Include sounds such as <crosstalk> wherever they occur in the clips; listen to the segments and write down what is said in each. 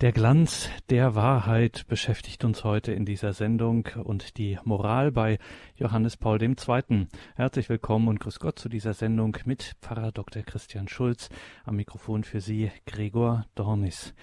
Der Glanz der Wahrheit beschäftigt uns heute in dieser Sendung und die Moral bei Johannes Paul II. Herzlich willkommen und grüß Gott zu dieser Sendung mit Pfarrer Dr. Christian Schulz. Am Mikrofon für Sie Gregor Dornis.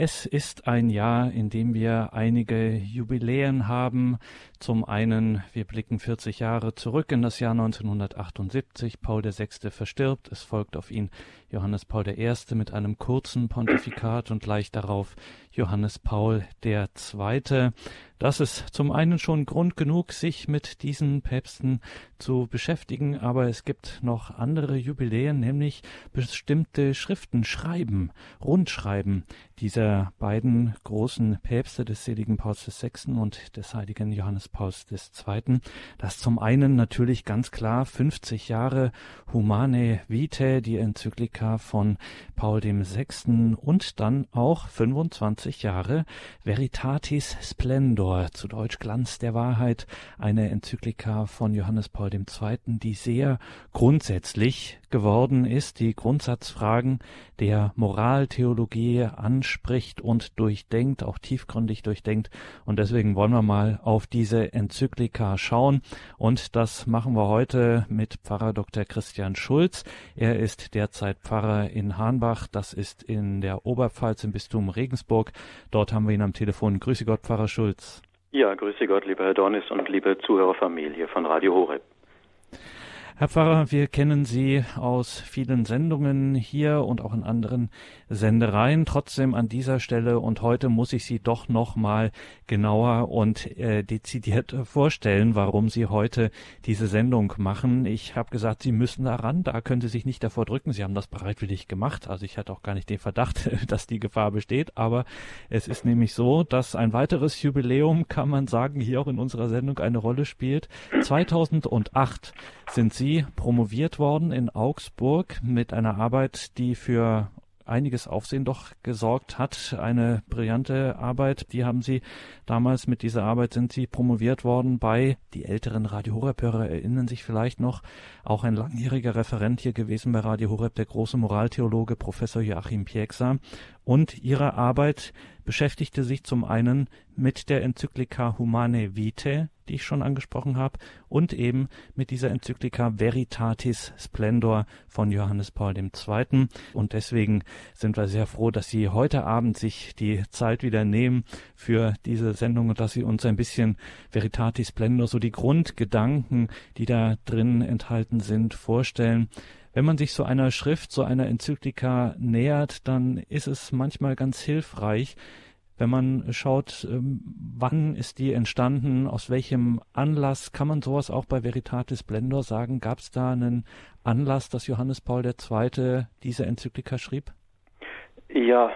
Es ist ein Jahr, in dem wir einige Jubiläen haben. Zum einen, wir blicken 40 Jahre zurück in das Jahr 1978. Paul VI. verstirbt. Es folgt auf ihn Johannes Paul I. mit einem kurzen Pontifikat und gleich darauf Johannes Paul II. Das ist zum einen schon Grund genug, sich mit diesen Päpsten zu beschäftigen, aber es gibt noch andere Jubiläen, nämlich bestimmte Schriften, Schreiben, Rundschreiben dieser beiden großen Päpste des seligen Pauls VI. und des heiligen Johannes Pauls II. Das zum einen natürlich ganz klar 50 Jahre Humane Vitae, die Enzyklika von Paul VI. und dann auch 25 Jahre Veritatis Splendor zu Deutsch Glanz der Wahrheit, eine Enzyklika von Johannes Paul II., die sehr grundsätzlich geworden ist, die Grundsatzfragen der Moraltheologie anspricht und durchdenkt, auch tiefgründig durchdenkt. Und deswegen wollen wir mal auf diese Enzyklika schauen. Und das machen wir heute mit Pfarrer Dr. Christian Schulz. Er ist derzeit Pfarrer in Hahnbach. Das ist in der Oberpfalz im Bistum Regensburg. Dort haben wir ihn am Telefon. Grüße Gott, Pfarrer Schulz. Ja, grüße Gott, lieber Herr Dornis und liebe Zuhörerfamilie von Radio Horeb. Herr Pfarrer, wir kennen Sie aus vielen Sendungen hier und auch in anderen Sendereien. Trotzdem an dieser Stelle und heute muss ich Sie doch noch mal genauer und äh, dezidiert <laughs> vorstellen, warum Sie heute diese Sendung machen. Ich habe gesagt, Sie müssen da ran, da können Sie sich nicht davor drücken. Sie haben das bereitwillig gemacht. Also ich hatte auch gar nicht den Verdacht, <laughs> dass die Gefahr besteht. Aber es ist nämlich so, dass ein weiteres Jubiläum, kann man sagen, hier auch in unserer Sendung eine Rolle spielt. 2008 sind Sie Sie promoviert worden in Augsburg mit einer Arbeit, die für einiges Aufsehen doch gesorgt hat. Eine brillante Arbeit, die haben Sie damals mit dieser Arbeit sind Sie promoviert worden bei, die älteren Radio Horeb-Hörer erinnern sich vielleicht noch, auch ein langjähriger Referent hier gewesen bei Radio Horeb, der große Moraltheologe Professor Joachim Pieksa. Und Ihre Arbeit beschäftigte sich zum einen mit der Enzyklika Humane Vitae, die ich schon angesprochen habe, und eben mit dieser Enzyklika Veritatis Splendor von Johannes Paul II. Und deswegen sind wir sehr froh, dass Sie heute Abend sich die Zeit wieder nehmen für diese Sendung und dass Sie uns ein bisschen Veritatis Splendor, so die Grundgedanken, die da drin enthalten sind, vorstellen wenn man sich so einer Schrift, so einer Enzyklika nähert, dann ist es manchmal ganz hilfreich, wenn man schaut, ähm, wann ist die entstanden, aus welchem Anlass, kann man sowas auch bei Veritatis Splendor sagen? Gab es da einen Anlass, dass Johannes Paul II. diese Enzyklika schrieb? Ja,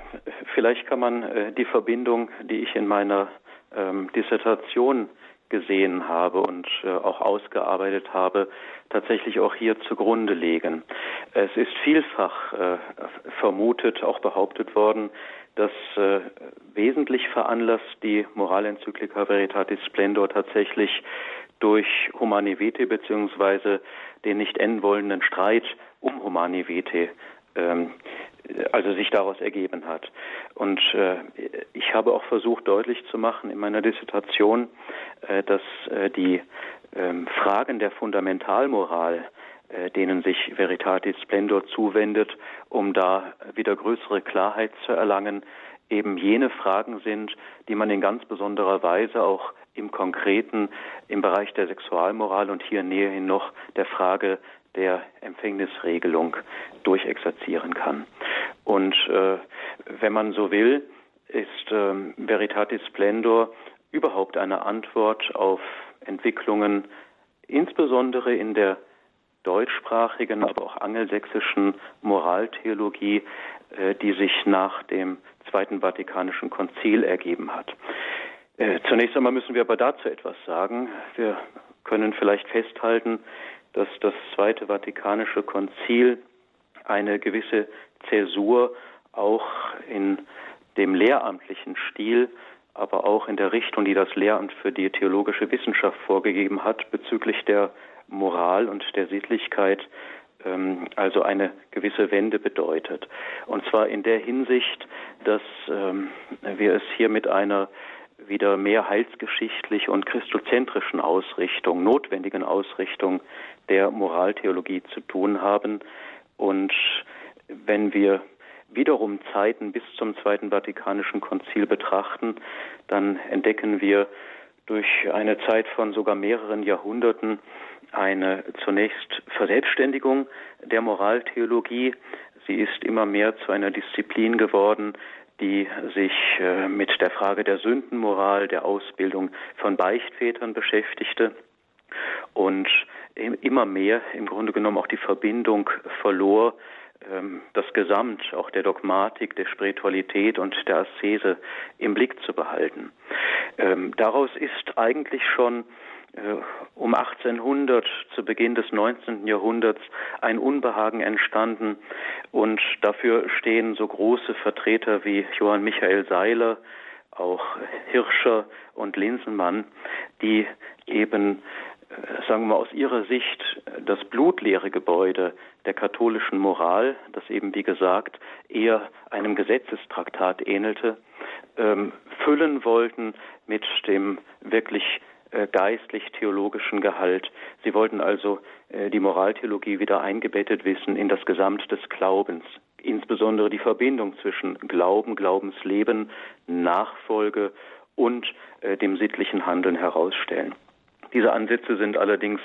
vielleicht kann man äh, die Verbindung, die ich in meiner ähm, Dissertation gesehen habe und äh, auch ausgearbeitet habe, tatsächlich auch hier zugrunde legen. Es ist vielfach äh, vermutet, auch behauptet worden, dass äh, wesentlich veranlasst die Moralenzyklika Veritatis Splendor tatsächlich durch Humani Vitae beziehungsweise den nicht enden wollenden Streit um Humani Vitae ähm, also sich daraus ergeben hat. Und äh, ich habe auch versucht deutlich zu machen in meiner Dissertation, äh, dass äh, die ähm, Fragen der Fundamentalmoral äh, denen sich Veritatis Splendor zuwendet, um da wieder größere Klarheit zu erlangen, eben jene Fragen sind, die man in ganz besonderer Weise auch im Konkreten im Bereich der Sexualmoral und hier näherhin noch der Frage der Empfängnisregelung durchexerzieren kann. Und äh, wenn man so will, ist äh, Veritatis Splendor überhaupt eine Antwort auf Entwicklungen, insbesondere in der deutschsprachigen, aber auch angelsächsischen Moraltheologie, äh, die sich nach dem Zweiten Vatikanischen Konzil ergeben hat. Äh, zunächst einmal müssen wir aber dazu etwas sagen. Wir können vielleicht festhalten, dass das Zweite Vatikanische Konzil eine gewisse Zäsur auch in dem lehramtlichen Stil, aber auch in der Richtung, die das Lehramt für die theologische Wissenschaft vorgegeben hat bezüglich der Moral und der Sittlichkeit ähm, also eine gewisse Wende bedeutet. Und zwar in der Hinsicht, dass ähm, wir es hier mit einer wieder mehr heilsgeschichtlich und christozentrischen Ausrichtung, notwendigen Ausrichtung der Moraltheologie zu tun haben. Und wenn wir wiederum Zeiten bis zum Zweiten Vatikanischen Konzil betrachten, dann entdecken wir durch eine Zeit von sogar mehreren Jahrhunderten eine zunächst Verselbstständigung der Moraltheologie. Sie ist immer mehr zu einer Disziplin geworden, die sich äh, mit der Frage der Sündenmoral, der Ausbildung von Beichtvätern beschäftigte und immer mehr im Grunde genommen auch die Verbindung verlor, ähm, das Gesamt auch der Dogmatik, der Spiritualität und der Aszese im Blick zu behalten. Ähm, daraus ist eigentlich schon äh, um 1800 zu Beginn des 19. Jahrhunderts ein Unbehagen entstanden und dafür stehen so große Vertreter wie Johann Michael Seiler, auch Hirscher und Linsenmann, die eben sagen wir mal aus ihrer Sicht das blutleere Gebäude der katholischen Moral, das eben wie gesagt eher einem Gesetzestraktat ähnelte, ähm, füllen wollten mit dem wirklich äh, geistlich-theologischen Gehalt. Sie wollten also äh, die Moraltheologie wieder eingebettet wissen in das Gesamt des Glaubens, insbesondere die Verbindung zwischen Glauben, Glaubensleben, Nachfolge und äh, dem sittlichen Handeln herausstellen. Diese Ansätze sind allerdings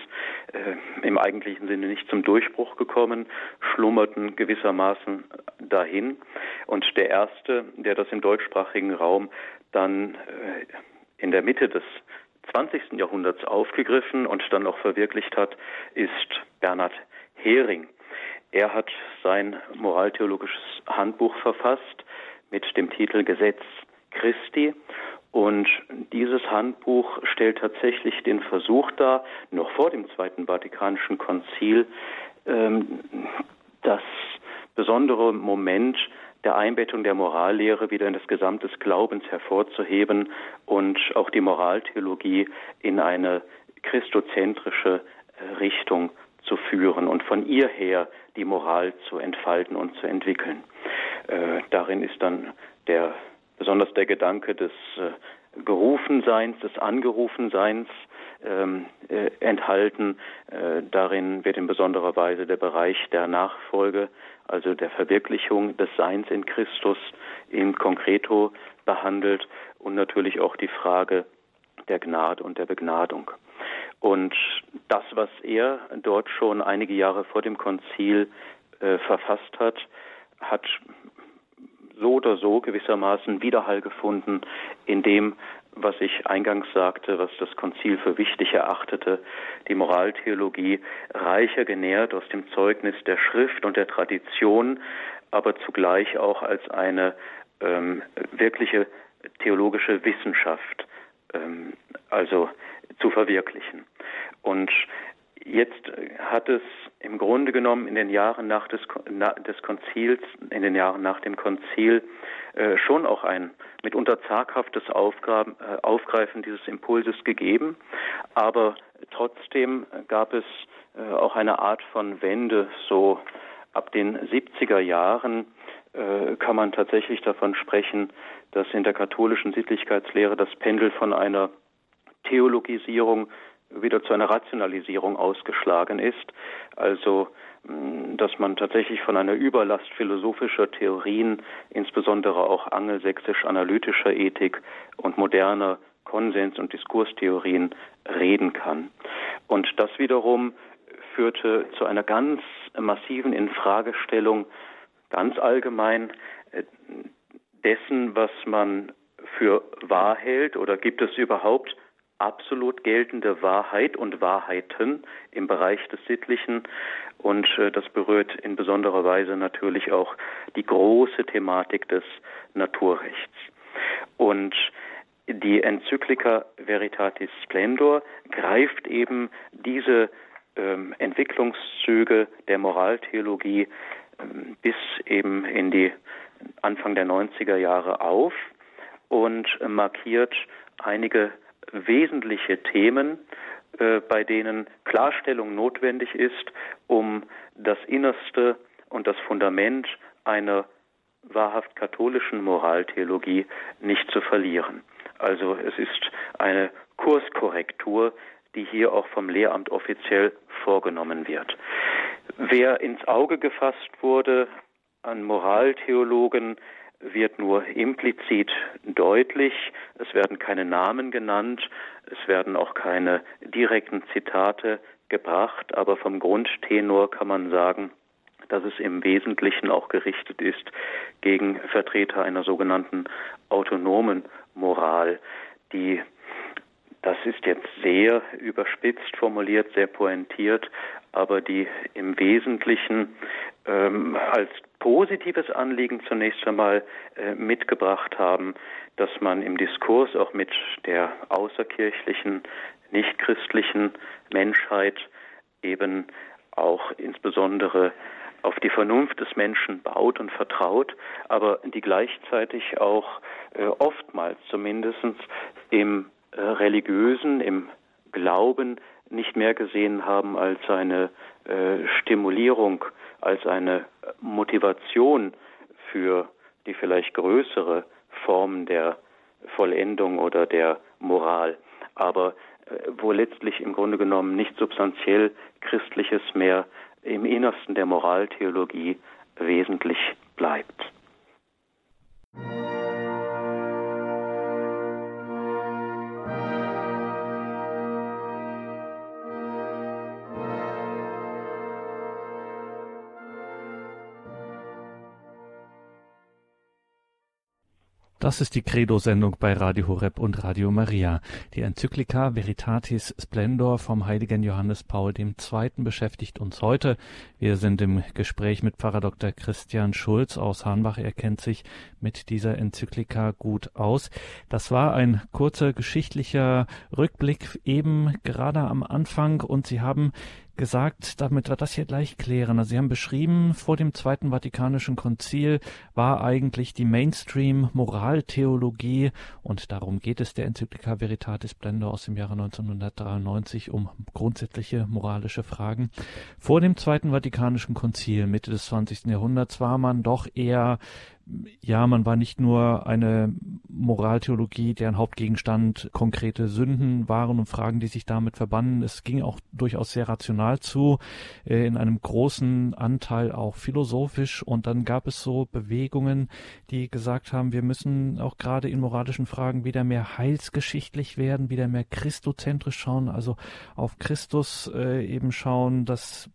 äh, im eigentlichen Sinne nicht zum Durchbruch gekommen, schlummerten gewissermaßen dahin. Und der erste, der das im deutschsprachigen Raum dann äh, in der Mitte des 20. Jahrhunderts aufgegriffen und dann auch verwirklicht hat, ist Bernhard Hering. Er hat sein moraltheologisches Handbuch verfasst mit dem Titel Gesetz Christi und dieses Handbuch stellt tatsächlich den Versuch dar, noch vor dem Zweiten Vatikanischen Konzil, ähm, das besondere Moment der Einbettung der Morallehre wieder in das Gesamt des Glaubens hervorzuheben und auch die Moraltheologie in eine christozentrische äh, Richtung zu führen und von ihr her die Moral zu entfalten und zu entwickeln. Äh, darin ist dann der besonders der Gedanke des äh, Gerufenseins, des Angerufenseins ähm, äh, enthalten. Äh, darin wird in besonderer Weise der Bereich der Nachfolge, also der Verwirklichung des Seins in Christus in concreto behandelt und natürlich auch die Frage der Gnade und der Begnadung. Und das, was er dort schon einige Jahre vor dem Konzil äh, verfasst hat, hat so oder so gewissermaßen Widerhall gefunden in dem, was ich eingangs sagte, was das Konzil für wichtig erachtete, die Moraltheologie reicher genährt aus dem Zeugnis der Schrift und der Tradition, aber zugleich auch als eine ähm, wirkliche theologische Wissenschaft, ähm, also zu verwirklichen. Und jetzt hat es im Grunde genommen in den Jahren nach des, na, des Konzils, in den Jahren nach dem Konzil äh, schon auch ein mitunter zaghaftes Aufgraben, äh, Aufgreifen dieses Impulses gegeben, aber trotzdem gab es äh, auch eine Art von Wende, so ab den 70er Jahren äh, kann man tatsächlich davon sprechen, dass in der katholischen Sittlichkeitslehre das Pendel von einer Theologisierung wieder zu einer Rationalisierung ausgeschlagen ist. Also, dass man tatsächlich von einer Überlast philosophischer Theorien, insbesondere auch angelsächsisch-analytischer Ethik und moderner Konsens- und Diskurstheorien reden kann. Und das wiederum führte zu einer ganz massiven Infragestellung ganz allgemein äh, dessen, was man für wahr hält oder gibt es überhaupt absolut geltende Wahrheit und Wahrheiten im Bereich des Sittlichen und äh, das berührt in besonderer Weise natürlich auch die große Thematik des Naturrechts. Und die Enzyklika Veritatis Splendor greift eben diese ähm, Entwicklungszüge der Moraltheologie ähm, bis eben in die Anfang der 90er Jahre auf und markiert einige wesentliche Themen, äh, bei denen Klarstellung notwendig ist, um das Innerste und das Fundament einer wahrhaft katholischen Moraltheologie nicht zu verlieren. Also es ist eine Kurskorrektur, die hier auch vom Lehramt offiziell vorgenommen wird. Wer ins Auge gefasst wurde an Moraltheologen, wird nur implizit deutlich. Es werden keine Namen genannt, es werden auch keine direkten Zitate gebracht, aber vom Grundtenor kann man sagen, dass es im Wesentlichen auch gerichtet ist gegen Vertreter einer sogenannten autonomen Moral, die das ist jetzt sehr überspitzt formuliert, sehr pointiert, aber die im Wesentlichen ähm, als positives Anliegen zunächst einmal äh, mitgebracht haben, dass man im Diskurs auch mit der außerkirchlichen, nichtchristlichen Menschheit eben auch insbesondere auf die Vernunft des Menschen baut und vertraut, aber die gleichzeitig auch äh, oftmals zumindest im äh, religiösen, im Glauben nicht mehr gesehen haben als eine äh, Stimulierung, als eine Motivation für die vielleicht größere Form der Vollendung oder der Moral, aber äh, wo letztlich im Grunde genommen nicht substanziell Christliches mehr im Innersten der Moraltheologie wesentlich bleibt. Das ist die Credo-Sendung bei Radio Horeb und Radio Maria. Die Enzyklika Veritatis Splendor vom heiligen Johannes Paul II. beschäftigt uns heute. Wir sind im Gespräch mit Pfarrer Dr. Christian Schulz aus Hahnbach. Er kennt sich mit dieser Enzyklika gut aus. Das war ein kurzer geschichtlicher Rückblick eben gerade am Anfang und Sie haben gesagt, damit wir das hier gleich klären. Also Sie haben beschrieben, vor dem Zweiten Vatikanischen Konzil war eigentlich die Mainstream-Moraltheologie, und darum geht es der Enzyklika Veritatis Splendor aus dem Jahre 1993 um grundsätzliche moralische Fragen. Vor dem Zweiten Vatikanischen Konzil, Mitte des 20. Jahrhunderts, war man doch eher ja, man war nicht nur eine Moraltheologie, deren Hauptgegenstand konkrete Sünden waren und Fragen, die sich damit verbanden. Es ging auch durchaus sehr rational zu, äh, in einem großen Anteil auch philosophisch. Und dann gab es so Bewegungen, die gesagt haben, wir müssen auch gerade in moralischen Fragen wieder mehr heilsgeschichtlich werden, wieder mehr christozentrisch schauen, also auf Christus äh, eben schauen, dass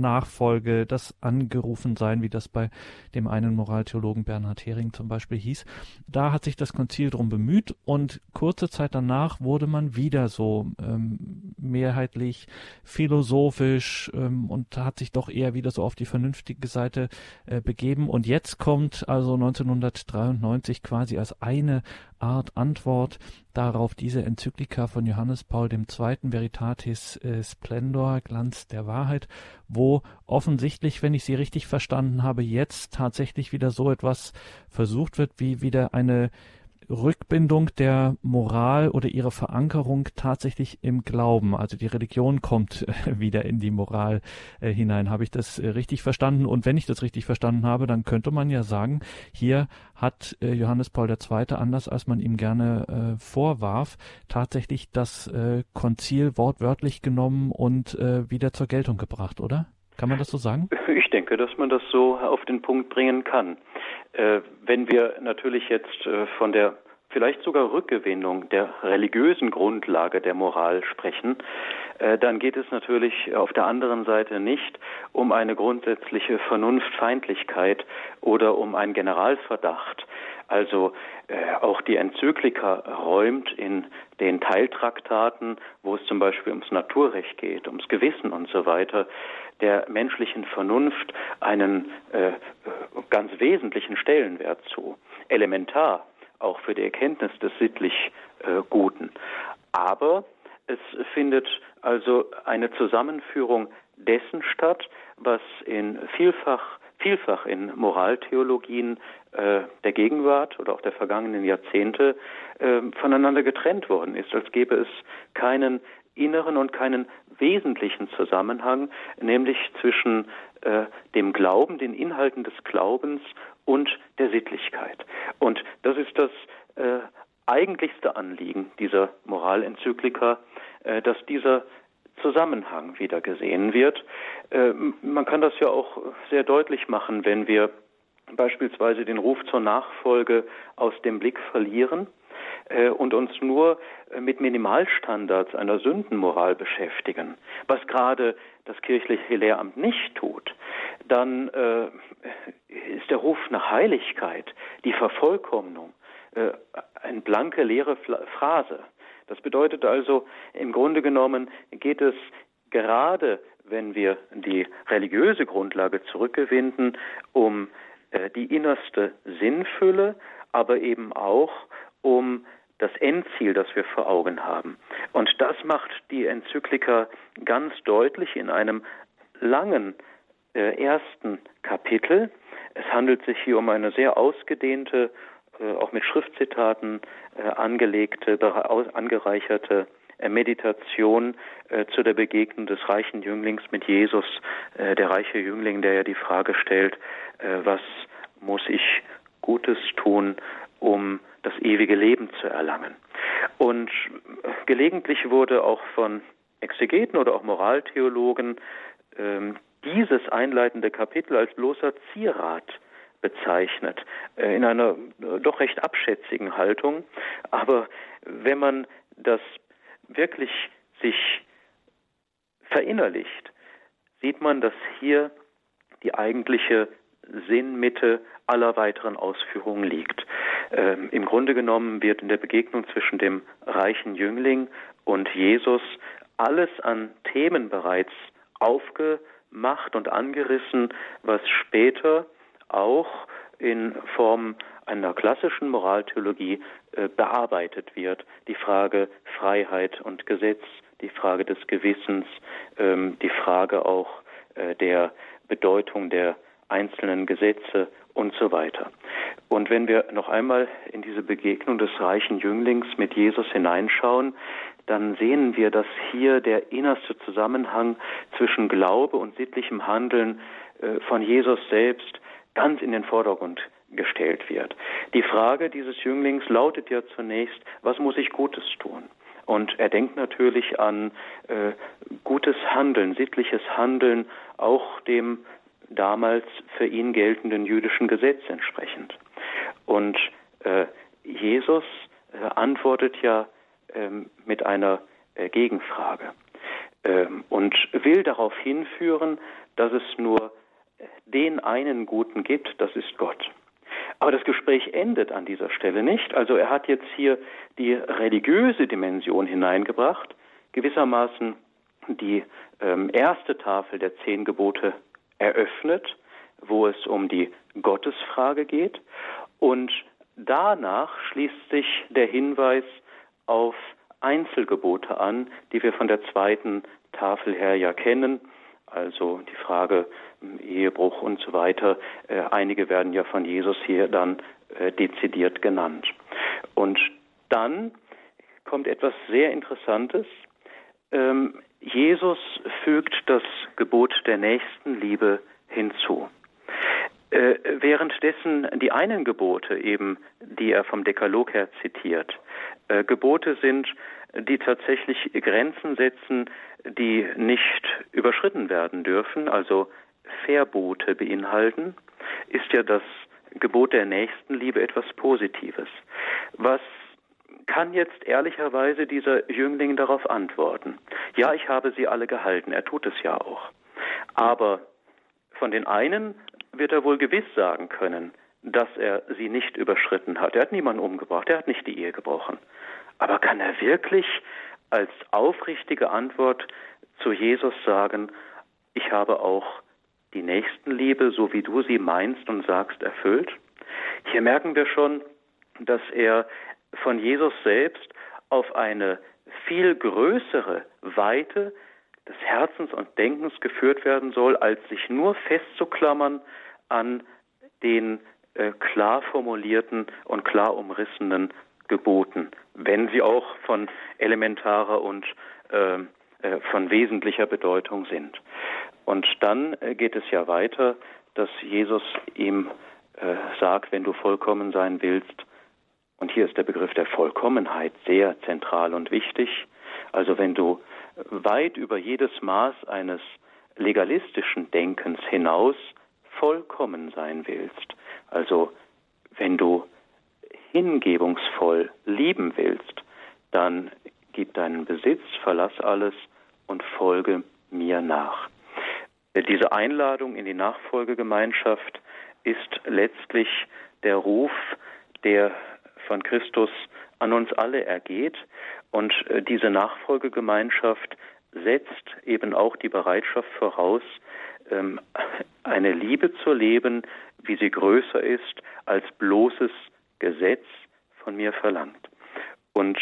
Nachfolge, das Angerufensein, wie das bei dem einen Moraltheologen Bernhard Hering zum Beispiel hieß. Da hat sich das Konzil drum bemüht und kurze Zeit danach wurde man wieder so ähm, mehrheitlich philosophisch ähm, und hat sich doch eher wieder so auf die vernünftige Seite äh, begeben. Und jetzt kommt also 1993 quasi als eine Art Antwort darauf diese Enzyklika von Johannes Paul II. Veritatis äh, Splendor, Glanz der Wahrheit, wo offensichtlich, wenn ich sie richtig verstanden habe, jetzt tatsächlich wieder so etwas versucht wird, wie wieder eine Rückbindung der Moral oder ihre Verankerung tatsächlich im Glauben. Also die Religion kommt äh, <laughs> wieder in die Moral äh, hinein. Habe ich das äh, richtig verstanden? Und wenn ich das richtig verstanden habe, dann könnte man ja sagen, hier hat äh, Johannes Paul II. anders als man ihm gerne äh, vorwarf, tatsächlich das äh, Konzil wortwörtlich genommen und wieder zur Geltung gebracht, oder? Kann man das so sagen? Ich denke, dass man das so auf den Punkt bringen kann. Äh, wenn wir natürlich jetzt äh, von der vielleicht sogar Rückgewinnung der religiösen Grundlage der Moral sprechen, äh, dann geht es natürlich auf der anderen Seite nicht um eine grundsätzliche Vernunftfeindlichkeit oder um einen Generalverdacht. Also äh, auch die Enzyklika räumt in den Teiltraktaten, wo es zum Beispiel ums Naturrecht geht, ums Gewissen und so weiter, der menschlichen Vernunft einen äh, ganz wesentlichen Stellenwert zu. Elementar auch für die Erkenntnis des sittlich äh, Guten. Aber es findet also eine Zusammenführung dessen statt, was in vielfach, vielfach in Moraltheologien äh, der Gegenwart oder auch der vergangenen Jahrzehnte äh, voneinander getrennt worden ist, als gäbe es keinen inneren und keinen wesentlichen Zusammenhang, nämlich zwischen äh, dem Glauben, den Inhalten des Glaubens und der Sittlichkeit. Und das ist das äh, eigentlichste Anliegen dieser Moralenzyklika, äh, dass dieser Zusammenhang wieder gesehen wird. Äh, man kann das ja auch sehr deutlich machen, wenn wir beispielsweise den Ruf zur Nachfolge aus dem Blick verlieren und uns nur äh, mit Minimalstandards einer Sündenmoral beschäftigen, was gerade das kirchliche Lehramt nicht tut, dann äh, ist der Ruf nach Heiligkeit, die Vervollkommnung, äh, eine blanke leere Phrase. Das bedeutet also, im Grunde genommen geht es gerade, wenn wir die religiöse Grundlage zurückgewinnen, um äh, die innerste Sinnfülle, aber eben auch um das Endziel, das wir vor Augen haben. Und das macht die Enzyklika ganz deutlich in einem langen äh, ersten Kapitel. Es handelt sich hier um eine sehr ausgedehnte, äh, auch mit Schriftzitaten äh, angelegte, angereicherte äh, Meditation äh, zu der Begegnung des reichen Jünglings mit Jesus, äh, der reiche Jüngling, der ja die Frage stellt, was muss ich Gutes tun, um das ewige Leben zu erlangen. Und gelegentlich wurde auch von Exegeten oder auch Moraltheologen ähm, dieses einleitende Kapitel als bloßer Zierat bezeichnet, äh, in einer äh, doch recht abschätzigen Haltung. Aber wenn man das wirklich sich verinnerlicht, sieht man, dass hier die eigentliche Sinnmitte aller weiteren Ausführungen liegt. Ähm, Im Grunde genommen wird in der Begegnung zwischen dem reichen Jüngling und Jesus alles an Themen bereits aufgemacht und angerissen, was später auch in Form einer klassischen Moraltheologie äh, bearbeitet wird. Die Frage Freiheit und Gesetz, die Frage des Gewissens, ähm, die Frage auch äh, der Bedeutung der einzelnen Gesetze und so weiter. Und wenn wir noch einmal in diese Begegnung des reichen Jünglings mit Jesus hineinschauen, dann sehen wir, dass hier der innerste Zusammenhang zwischen Glaube und sittlichem Handeln äh, von Jesus selbst ganz in den Vordergrund gestellt wird. Die Frage dieses Jünglings lautet ja zunächst, was muss ich Gutes tun? Und er denkt natürlich an äh, gutes Handeln, sittliches Handeln, auch dem damals für ihn geltenden jüdischen Gesetz entsprechend. Und äh, Jesus äh, antwortet ja ähm, mit einer äh, Gegenfrage ähm, und will darauf hinführen, dass es nur den einen Guten gibt, das ist Gott. Aber das Gespräch endet an dieser Stelle nicht. Also er hat jetzt hier die religiöse Dimension hineingebracht, gewissermaßen die ähm, erste Tafel der zehn Gebote eröffnet, wo es um die Gottesfrage geht. Und danach schließt sich der Hinweis auf Einzelgebote an, die wir von der zweiten Tafel her ja kennen. Also die Frage ähm, Ehebruch und so weiter. Äh, einige werden ja von Jesus hier dann äh, dezidiert genannt. Und dann kommt etwas sehr Interessantes. Ähm, Jesus fügt das Gebot der Nächstenliebe hinzu. Äh, währenddessen die einen Gebote eben, die er vom Dekalog her zitiert, äh, Gebote sind, die tatsächlich Grenzen setzen, die nicht überschritten werden dürfen, also Verbote beinhalten, ist ja das Gebot der Nächstenliebe etwas Positives. Was kann jetzt ehrlicherweise dieser Jüngling darauf antworten? Ja, ich habe sie alle gehalten. Er tut es ja auch. Aber von den einen wird er wohl gewiss sagen können, dass er sie nicht überschritten hat. Er hat niemanden umgebracht, er hat nicht die Ehe gebrochen. Aber kann er wirklich als aufrichtige Antwort zu Jesus sagen, ich habe auch die Nächstenliebe, so wie du sie meinst und sagst, erfüllt? Hier merken wir schon, dass er von Jesus selbst auf eine viel größere Weite des Herzens und Denkens geführt werden soll, als sich nur festzuklammern an den äh, klar formulierten und klar umrissenen geboten, wenn sie auch von elementarer und äh, äh, von wesentlicher Bedeutung sind. Und dann äh, geht es ja weiter, dass Jesus ihm äh, sagt, wenn du vollkommen sein willst, und hier ist der Begriff der Vollkommenheit sehr zentral und wichtig, also wenn du weit über jedes Maß eines legalistischen Denkens hinaus vollkommen sein willst, also wenn du hingebungsvoll lieben willst, dann gib deinen Besitz, verlass alles und folge mir nach. Diese Einladung in die Nachfolgegemeinschaft ist letztlich der Ruf, der von Christus an uns alle ergeht. Und äh, diese Nachfolgegemeinschaft setzt eben auch die Bereitschaft voraus, ähm, eine Liebe zu leben, wie sie größer ist, als bloßes Gesetz von mir verlangt. Und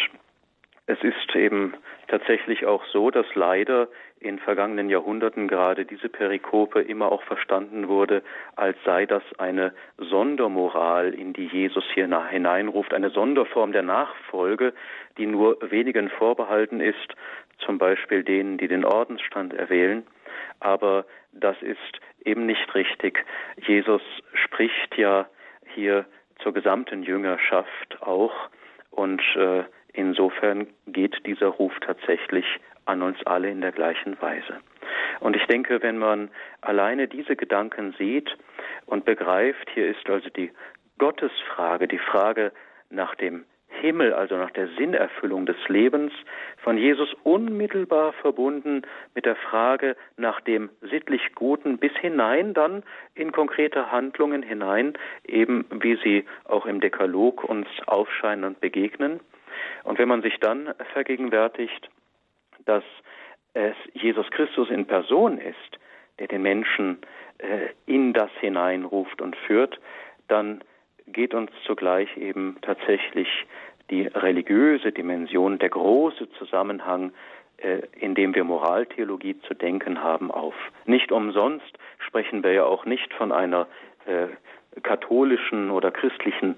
es ist eben tatsächlich auch so, dass leider in vergangenen Jahrhunderten gerade diese Perikope immer auch verstanden wurde, als sei das eine Sondermoral, in die Jesus hier hineinruft, eine Sonderform der Nachfolge, die nur wenigen vorbehalten ist, zum Beispiel denen, die den Ordensstand erwählen. Aber das ist eben nicht richtig. Jesus spricht ja hier zur gesamten Jüngerschaft auch und äh, insofern geht dieser Ruf tatsächlich an uns alle in der gleichen Weise. Und ich denke, wenn man alleine diese Gedanken sieht und begreift, hier ist also die Gottesfrage, die Frage nach dem Himmel, also nach der Sinnerfüllung des Lebens, von Jesus unmittelbar verbunden mit der Frage nach dem sittlich Guten bis hinein dann in konkrete Handlungen hinein, eben wie sie auch im Dekalog uns aufscheinen und begegnen. Und wenn man sich dann vergegenwärtigt, dass es Jesus Christus in Person ist, der den Menschen äh, in das hineinruft und führt, dann geht uns zugleich eben tatsächlich die religiöse Dimension, der große Zusammenhang, äh, in dem wir Moraltheologie zu denken haben, auf. Nicht umsonst sprechen wir ja auch nicht von einer äh, katholischen oder christlichen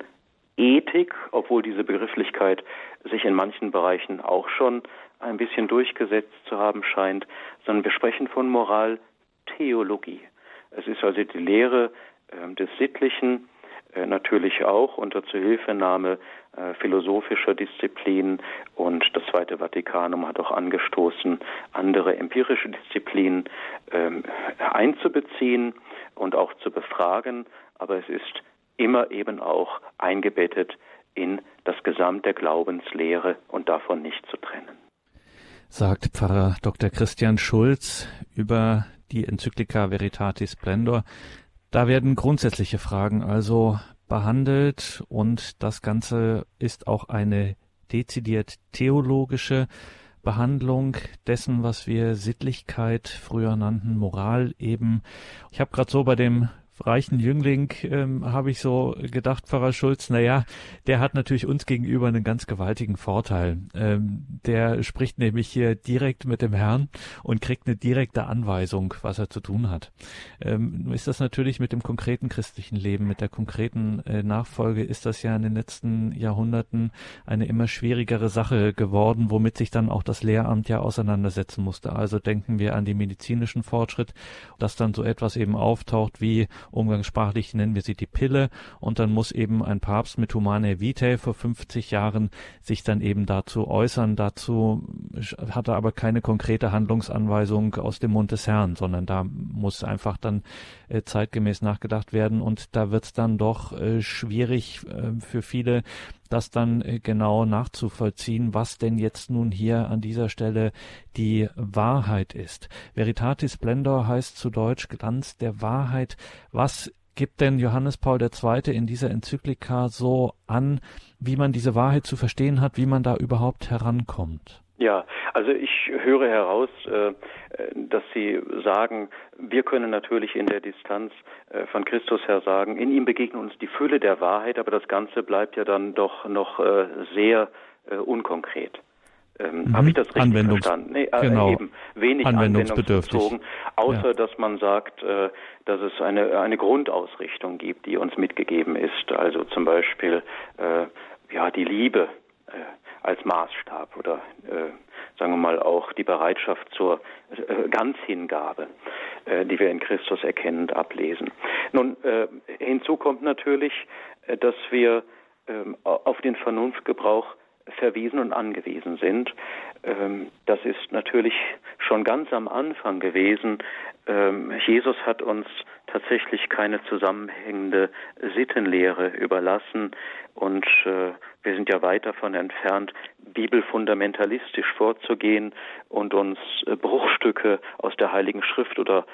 Ethik, obwohl diese Begrifflichkeit sich in manchen Bereichen auch schon ein bisschen durchgesetzt zu haben scheint, sondern wir sprechen von Moraltheologie. Es ist also die Lehre äh, des Sittlichen, äh, natürlich auch unter Zuhilfenahme äh, philosophischer Disziplinen und das Zweite Vatikanum hat auch angestoßen, andere empirische Disziplinen ähm, einzubeziehen und auch zu befragen, aber es ist immer eben auch eingebettet in das Gesamt der Glaubenslehre und davon nicht zu trennen. Sagt Pfarrer Dr. Christian Schulz über die Enzyklika Veritatis Splendor. Da werden grundsätzliche Fragen also behandelt und das Ganze ist auch eine dezidiert theologische Behandlung dessen, was wir Sittlichkeit früher nannten, Moral eben. Ich habe gerade so bei dem reichen Jüngling ähm, habe ich so gedacht, Pfarrer Schulz, na ja, der hat natürlich uns gegenüber einen ganz gewaltigen Vorteil. Ähm, der spricht nämlich hier direkt mit dem Herrn und kriegt eine direkte Anweisung, was er zu tun hat. Ähm, ist das natürlich mit dem konkreten christlichen Leben, mit der konkreten äh, Nachfolge, ist das ja in den letzten Jahrhunderten eine immer schwierigere Sache geworden, womit sich dann auch das Lehramt ja auseinandersetzen musste. Also denken wir an die medizinischen Fortschritt, dass dann so etwas eben auftaucht wie umgangssprachlich nennen wir sie die Pille und dann muss eben ein Papst mit Humane Vitae vor 50 Jahren sich dann eben dazu äußern. Dazu hat er aber keine konkrete Handlungsanweisung aus dem Mund des Herrn, sondern da muss einfach dann äh, zeitgemäß nachgedacht werden und da wird es dann doch äh, schwierig äh, für viele das dann äh, genau nachzuvollziehen, was denn jetzt nun hier an dieser Stelle die Wahrheit ist. Veritatis Splendor heißt zu Deutsch Glanz der Wahrheit. Was gibt denn Johannes Paul II. in dieser Enzyklika so an, wie man diese Wahrheit zu verstehen hat, wie man da überhaupt herankommt? Ja, also ich höre heraus, äh, dass Sie sagen, wir können natürlich in der Distanz äh, von Christus her sagen, in ihm begegnet uns die Fülle der Wahrheit, aber das Ganze bleibt ja dann doch noch äh, sehr unkonkret. Ähm, mhm. Habe ich das richtig Anwendungs verstanden? Nee, genau. eben wenig anwendungsbezogen, außer ja. dass man sagt, äh, dass es eine, eine Grundausrichtung gibt, die uns mitgegeben ist. Also zum Beispiel äh, ja die Liebe als Maßstab oder äh, sagen wir mal auch die Bereitschaft zur äh, Ganzhingabe, äh, die wir in Christus erkennend ablesen. Nun, äh, hinzu kommt natürlich, äh, dass wir ähm, auf den Vernunftgebrauch verwiesen und angewiesen sind. Ähm, das ist natürlich schon ganz am Anfang gewesen. Ähm, Jesus hat uns tatsächlich keine zusammenhängende Sittenlehre überlassen und äh, wir sind ja weit davon entfernt, bibelfundamentalistisch vorzugehen und uns äh, Bruchstücke aus der Heiligen Schrift oder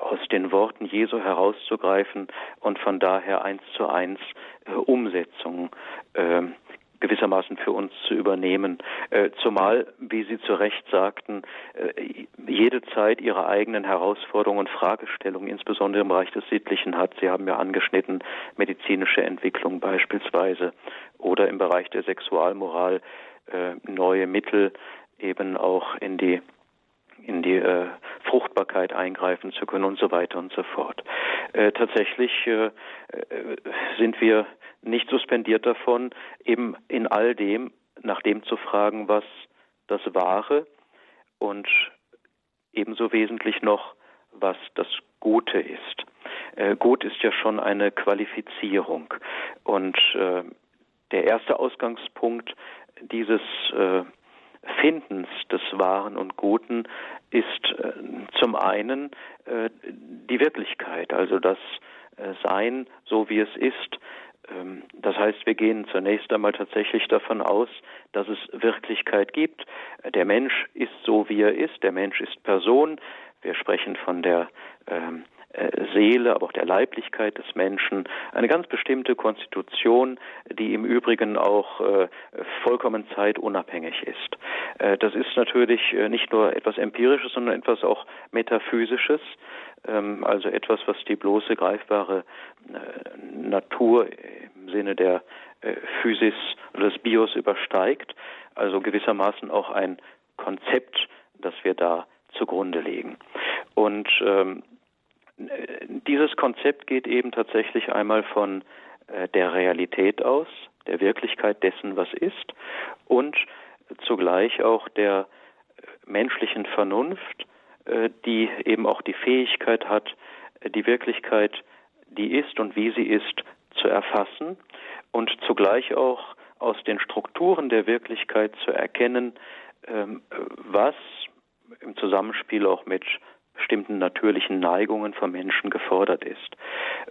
aus den Worten Jesu herauszugreifen und von daher eins zu eins äh, Umsetzungen äh, gewissermaßen für uns zu übernehmen. Äh, zumal, wie Sie zu Recht sagten, äh, jede Zeit ihre eigenen Herausforderungen und Fragestellungen, insbesondere im Bereich des Sittlichen hat. Sie haben ja angeschnitten medizinische Entwicklung beispielsweise oder im Bereich der Sexualmoral äh, neue Mittel eben auch in die in die äh, Fruchtbarkeit eingreifen zu können und so weiter und so fort. Äh, tatsächlich äh, äh sind wir nicht suspendiert davon, eben in all dem nach dem zu fragen, was das Wahre und ebenso wesentlich noch, was das Gute ist. Äh, gut ist ja schon eine Qualifizierung und äh, der erste Ausgangspunkt dieses äh, Findens des Wahren und Guten ist äh, zum einen äh, die Wirklichkeit, also das äh, Sein, so wie es ist, ähm, das heißt, wir gehen zunächst einmal tatsächlich davon aus, dass es Wirklichkeit gibt. Der Mensch ist so, wie er ist. Der Mensch ist Person. Wir sprechen von der ähm, äh, Seele, aber auch der Leiblichkeit des Menschen, eine ganz bestimmte Konstitution, die im Übrigen auch äh, vollkommen zeitunabhängig ist. Äh, das ist natürlich äh, nicht nur etwas Empirisches, sondern etwas auch Metaphysisches, ähm, also etwas, was die bloße greifbare äh, Natur im Sinne der äh, Physis oder des Bios übersteigt, also gewissermaßen auch ein Konzept, das wir da zugrunde legen. Und ähm, dieses Konzept geht eben tatsächlich einmal von äh, der Realität aus, der Wirklichkeit dessen, was ist, und zugleich auch der äh, menschlichen Vernunft, äh, die eben auch die Fähigkeit hat, die Wirklichkeit, die ist und wie sie ist, zu erfassen und zugleich auch aus den Strukturen der Wirklichkeit zu erkennen, ähm, was im Zusammenspiel auch mit bestimmten natürlichen Neigungen vom Menschen gefordert ist.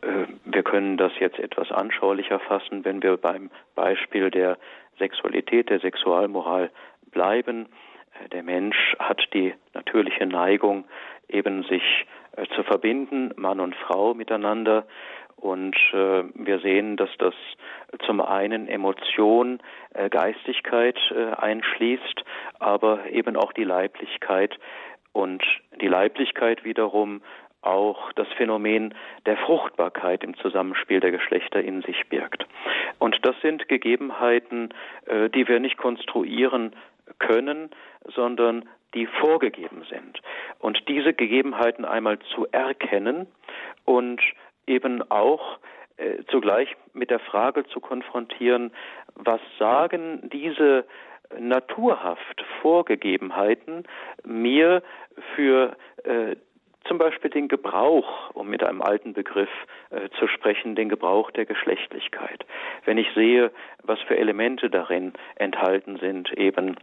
Äh, wir können das jetzt etwas anschaulicher fassen, wenn wir beim Beispiel der Sexualität, der Sexualmoral bleiben. Äh, der Mensch hat die natürliche Neigung, eben sich äh, zu verbinden, Mann und Frau miteinander. Und äh, wir sehen, dass das zum einen Emotion, äh, Geistigkeit äh, einschließt, aber eben auch die Leiblichkeit, und die Leiblichkeit wiederum auch das Phänomen der Fruchtbarkeit im Zusammenspiel der Geschlechter in sich birgt. Und das sind Gegebenheiten, äh, die wir nicht konstruieren können, sondern die vorgegeben sind. Und diese Gegebenheiten einmal zu erkennen und eben auch äh, zugleich mit der Frage zu konfrontieren, was sagen diese naturhaft Vorgegebenheiten mir für äh, zum Beispiel den Gebrauch, um mit einem alten Begriff äh, zu sprechen, den Gebrauch der Geschlechtlichkeit. Wenn ich sehe, was für Elemente darin enthalten sind, eben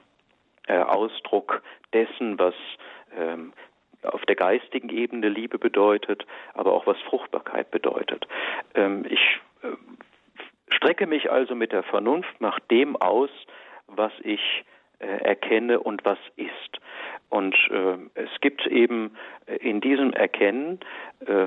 äh, Ausdruck dessen, was ähm, auf der geistigen Ebene Liebe bedeutet, aber auch was Fruchtbarkeit bedeutet. Ähm, ich äh, strecke mich also mit der Vernunft nach dem aus, was ich äh, erkenne und was ist. Und äh, es gibt eben äh, in diesem Erkennen äh,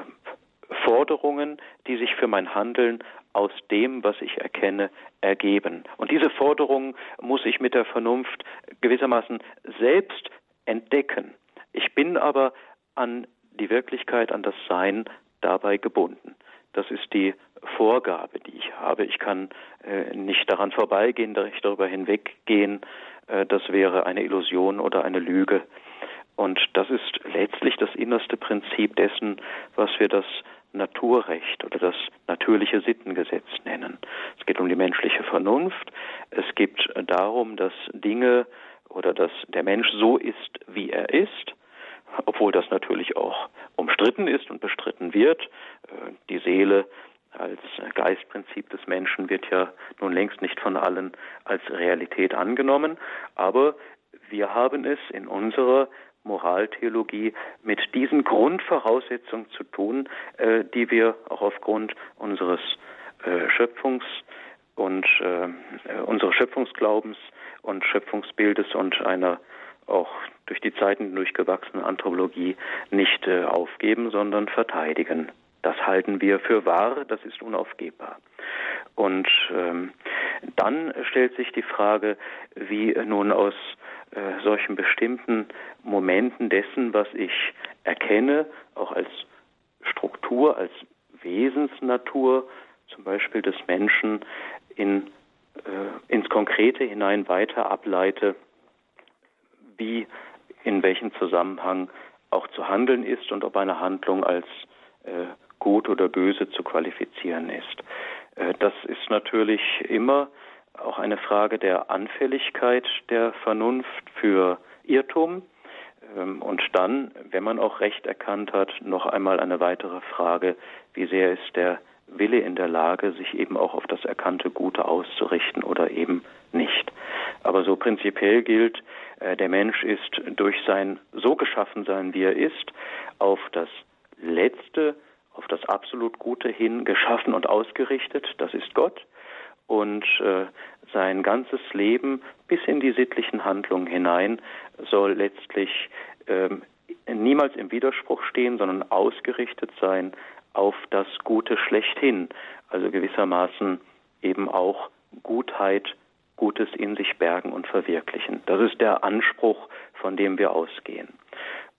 Forderungen, die sich für mein Handeln aus dem, was ich erkenne, ergeben. Und diese Forderungen muss ich mit der Vernunft gewissermaßen selbst entdecken. Ich bin aber an die Wirklichkeit, an das Sein dabei gebunden. Das ist die Vorgabe, die ich habe. Ich kann äh, nicht daran vorbeigehen, nicht darüber hinweggehen. Äh, das wäre eine Illusion oder eine Lüge. Und das ist letztlich das innerste Prinzip dessen, was wir das Naturrecht oder das natürliche Sittengesetz nennen. Es geht um die menschliche Vernunft. Es geht darum, dass Dinge oder dass der Mensch so ist, wie er ist, obwohl das natürlich auch umstritten ist und bestritten wird. Äh, die Seele als Geistprinzip des Menschen wird ja nun längst nicht von allen als Realität angenommen, aber wir haben es in unserer Moraltheologie mit diesen Grundvoraussetzungen zu tun, äh, die wir auch aufgrund unseres äh, Schöpfungs und äh, unseres Schöpfungsglaubens und Schöpfungsbildes und einer auch durch die Zeiten durchgewachsenen Anthropologie nicht aufgeben, sondern verteidigen. Das halten wir für wahr, das ist unaufgebbar. Und ähm, dann stellt sich die Frage, wie nun aus äh, solchen bestimmten Momenten dessen, was ich erkenne, auch als Struktur, als Wesensnatur, zum Beispiel des Menschen, in, äh, ins Konkrete hinein weiter ableite, wie, in welchem Zusammenhang auch zu handeln ist und ob eine Handlung als äh, gut oder böse zu qualifizieren ist. Äh, das ist natürlich immer auch eine Frage der Anfälligkeit der Vernunft für Irrtum. Ähm, und dann, wenn man auch Recht erkannt hat, noch einmal eine weitere Frage, wie sehr ist der Wille in der Lage, sich eben auch auf das erkannte Gute auszurichten oder eben nicht. Aber so prinzipiell gilt, äh, der Mensch ist durch sein so geschaffen sein, wie er ist, auf das Letzte, auf das absolut Gute hin geschaffen und ausgerichtet, das ist Gott und äh, sein ganzes Leben bis in die sittlichen Handlungen hinein soll letztlich ähm, niemals im Widerspruch stehen, sondern ausgerichtet sein auf das Gute schlechthin, also gewissermaßen eben auch Gutheit, Gutes in sich bergen und verwirklichen. Das ist der Anspruch, von dem wir ausgehen.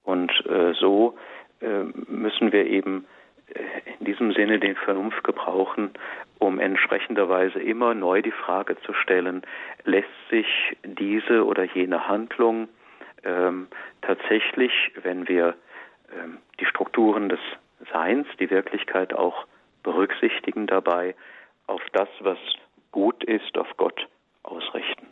Und äh, so äh, müssen wir eben in diesem Sinne den Vernunft gebrauchen, um entsprechenderweise immer neu die Frage zu stellen, lässt sich diese oder jene Handlung ähm, tatsächlich, wenn wir ähm, die Strukturen des Seins, die Wirklichkeit auch berücksichtigen dabei, auf das, was gut ist, auf Gott ausrichten.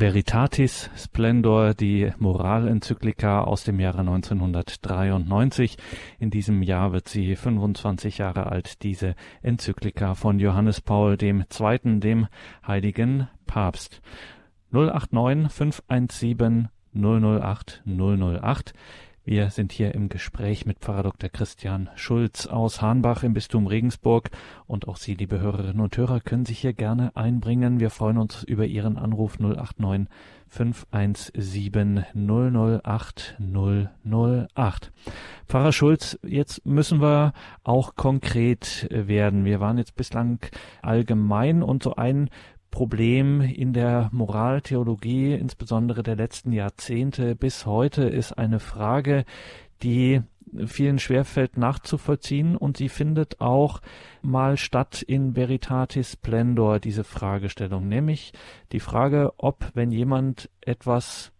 Veritatis Splendor, die Moralenzyklika aus dem Jahre 1993. In diesem Jahr wird sie 25 Jahre alt, diese Enzyklika von Johannes Paul II., dem heiligen Papst. 089 517 008 008 wir sind hier im Gespräch mit Pfarrer Dr. Christian Schulz aus Hahnbach im Bistum Regensburg und auch Sie, liebe Hörerinnen und Hörer, können sich hier gerne einbringen. Wir freuen uns über Ihren Anruf 089 517 008 008. Pfarrer Schulz, jetzt müssen wir auch konkret werden. Wir waren jetzt bislang allgemein und so ein Problem in der Moraltheologie, insbesondere der letzten Jahrzehnte. Bis heute, ist eine Frage, die vielen schwerfällt nachzuvollziehen und sie findet auch mal statt in Veritatis Splendor, diese Fragestellung, nämlich die Frage, ob wenn jemand etwas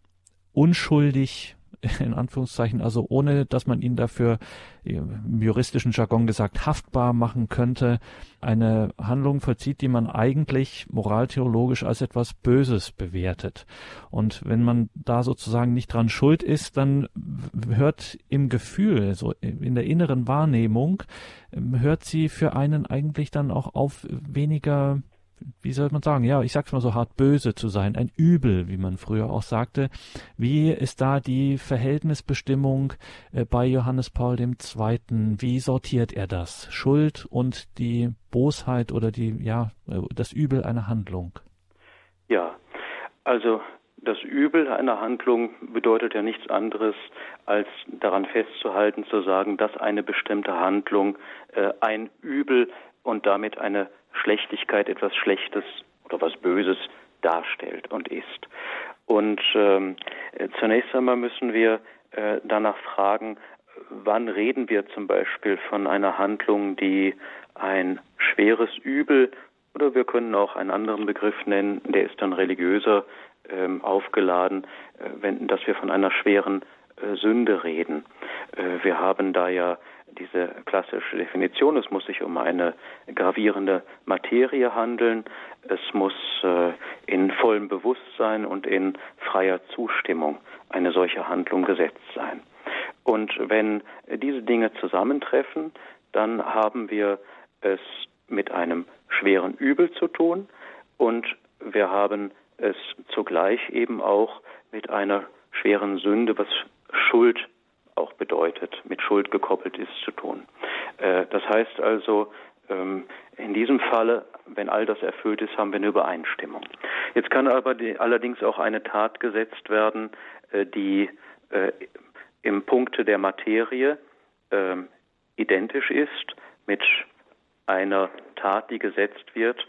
unschuldig in Anführungszeichen, also ohne dass man ihn dafür im juristischen Jargon gesagt haftbar machen könnte, eine Handlung vollzieht, die man eigentlich moraltheologisch als etwas Böses bewertet. Und wenn man da sozusagen nicht dran schuld ist, dann hört im Gefühl, so in der inneren Wahrnehmung, hört sie für einen eigentlich dann auch auf weniger wie soll man sagen, ja, ich sag's mal so hart, böse zu sein, ein Übel, wie man früher auch sagte. Wie ist da die Verhältnisbestimmung äh, bei Johannes Paul II.? Wie sortiert er das? Schuld und die Bosheit oder die, ja, äh, das Übel einer Handlung? Ja, also das Übel einer Handlung bedeutet ja nichts anderes, als daran festzuhalten, zu sagen, dass eine bestimmte Handlung äh, ein Übel und damit eine Schlechtigkeit etwas Schlechtes oder was Böses darstellt und ist. Und ähm, zunächst einmal müssen wir äh, danach fragen, wann reden wir zum Beispiel von einer Handlung, die ein schweres Übel oder wir können auch einen anderen Begriff nennen, der ist dann religiöser ähm, aufgeladen, äh, wenn, dass wir von einer schweren Sünde reden. Äh, wir haben da ja diese klassische Definition, es muss sich um eine gravierende Materie handeln, es muss äh, in vollem Bewusstsein und in freier Zustimmung eine solche Handlung gesetzt sein. Und wenn diese Dinge zusammentreffen, dann haben wir es mit einem schweren Übel zu tun und wir haben es zugleich eben auch mit einer schweren Sünde, was Schuld auch bedeutet, mit Schuld gekoppelt ist, zu tun. Äh, das heißt also, ähm, in diesem Falle, wenn all das erfüllt ist, haben wir eine Übereinstimmung. Jetzt kann aber die, allerdings auch eine Tat gesetzt werden, äh, die äh, im Punkte der Materie ähm, identisch ist mit einer Tat, die gesetzt wird,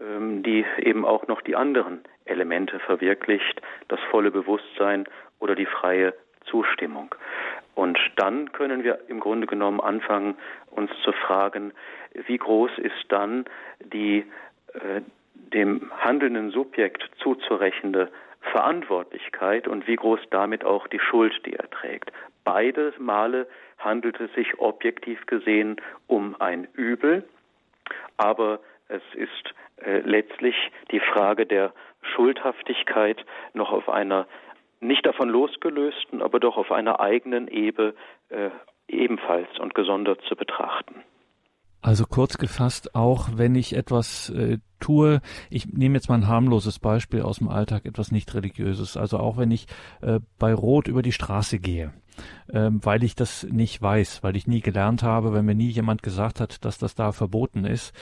ähm, die eben auch noch die anderen Elemente verwirklicht, das volle Bewusstsein oder die freie Zustimmung. Und dann können wir im Grunde genommen anfangen, uns zu fragen, wie groß ist dann die äh, dem handelnden Subjekt zuzurechende Verantwortlichkeit und wie groß damit auch die Schuld, die er trägt. Beide Male handelt es sich objektiv gesehen um ein Übel, aber es ist äh, letztlich die Frage der Schuldhaftigkeit noch auf einer nicht davon losgelösten, aber doch auf einer eigenen Ebene äh, ebenfalls und gesondert zu betrachten. Also kurz gefasst, auch wenn ich etwas äh, tue, ich nehme jetzt mal ein harmloses Beispiel aus dem Alltag, etwas nicht religiöses, also auch wenn ich äh, bei Rot über die Straße gehe, äh, weil ich das nicht weiß, weil ich nie gelernt habe, wenn mir nie jemand gesagt hat, dass das da verboten ist,